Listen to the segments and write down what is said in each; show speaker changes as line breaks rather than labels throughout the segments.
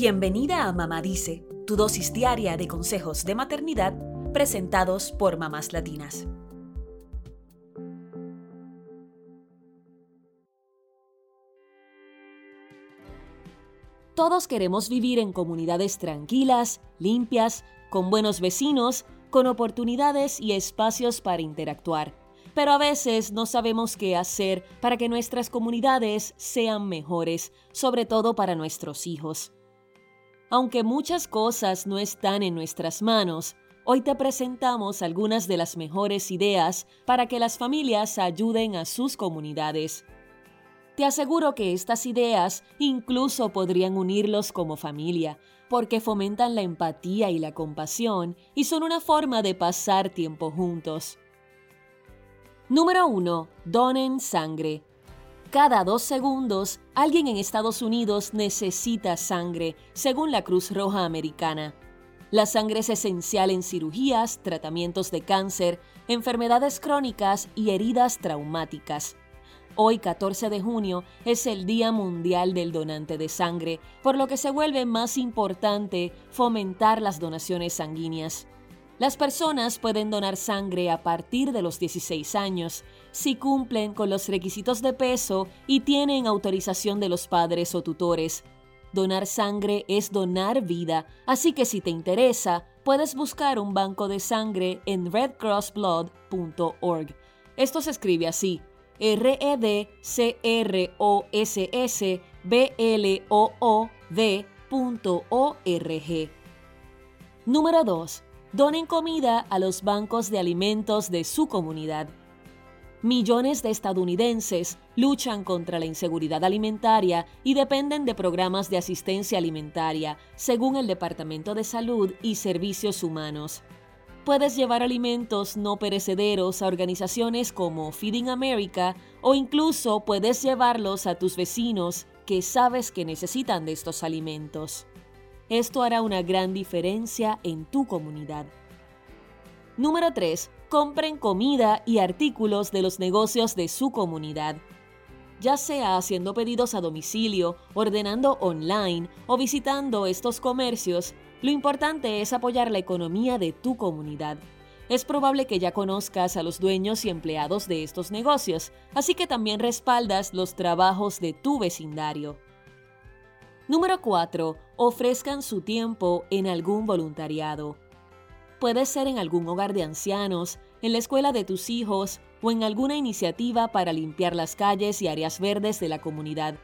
Bienvenida a Mamá Dice, tu dosis diaria de consejos de maternidad presentados por mamás latinas. Todos queremos vivir en comunidades tranquilas, limpias, con buenos vecinos, con oportunidades y espacios para interactuar. Pero a veces no sabemos qué hacer para que nuestras comunidades sean mejores, sobre todo para nuestros hijos. Aunque muchas cosas no están en nuestras manos, hoy te presentamos algunas de las mejores ideas para que las familias ayuden a sus comunidades. Te aseguro que estas ideas incluso podrían unirlos como familia, porque fomentan la empatía y la compasión y son una forma de pasar tiempo juntos. Número 1. Donen sangre. Cada dos segundos, alguien en Estados Unidos necesita sangre, según la Cruz Roja Americana. La sangre es esencial en cirugías, tratamientos de cáncer, enfermedades crónicas y heridas traumáticas. Hoy, 14 de junio, es el Día Mundial del Donante de Sangre, por lo que se vuelve más importante fomentar las donaciones sanguíneas. Las personas pueden donar sangre a partir de los 16 años si cumplen con los requisitos de peso y tienen autorización de los padres o tutores. Donar sangre es donar vida, así que si te interesa, puedes buscar un banco de sangre en redcrossblood.org. Esto se escribe así, R-E-D-C-R-O-S-S-B-L-O-O-D.org. Número 2. Donen comida a los bancos de alimentos de su comunidad. Millones de estadounidenses luchan contra la inseguridad alimentaria y dependen de programas de asistencia alimentaria, según el Departamento de Salud y Servicios Humanos puedes llevar alimentos no perecederos a organizaciones como Feeding America o incluso puedes llevarlos a tus vecinos que sabes que necesitan de estos alimentos. Esto hará una gran diferencia en tu comunidad. Número 3. Compren comida y artículos de los negocios de su comunidad. Ya sea haciendo pedidos a domicilio, ordenando online o visitando estos comercios, lo importante es apoyar la economía de tu comunidad. Es probable que ya conozcas a los dueños y empleados de estos negocios, así que también respaldas los trabajos de tu vecindario. Número 4. Ofrezcan su tiempo en algún voluntariado. Puede ser en algún hogar de ancianos, en la escuela de tus hijos o en alguna iniciativa para limpiar las calles y áreas verdes de la comunidad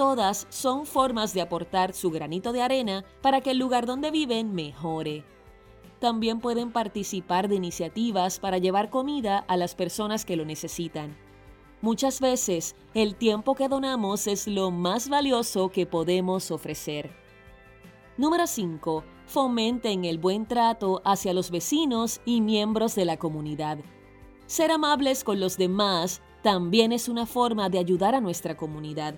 todas son formas de aportar su granito de arena para que el lugar donde viven mejore. También pueden participar de iniciativas para llevar comida a las personas que lo necesitan. Muchas veces, el tiempo que donamos es lo más valioso que podemos ofrecer. Número 5. Fomenten el buen trato hacia los vecinos y miembros de la comunidad. Ser amables con los demás también es una forma de ayudar a nuestra comunidad.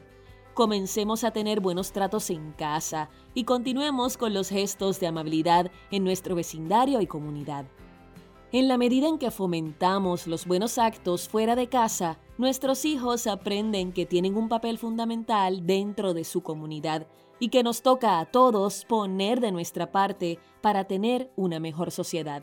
Comencemos a tener buenos tratos en casa y continuemos con los gestos de amabilidad en nuestro vecindario y comunidad. En la medida en que fomentamos los buenos actos fuera de casa, nuestros hijos aprenden que tienen un papel fundamental dentro de su comunidad y que nos toca a todos poner de nuestra parte para tener una mejor sociedad.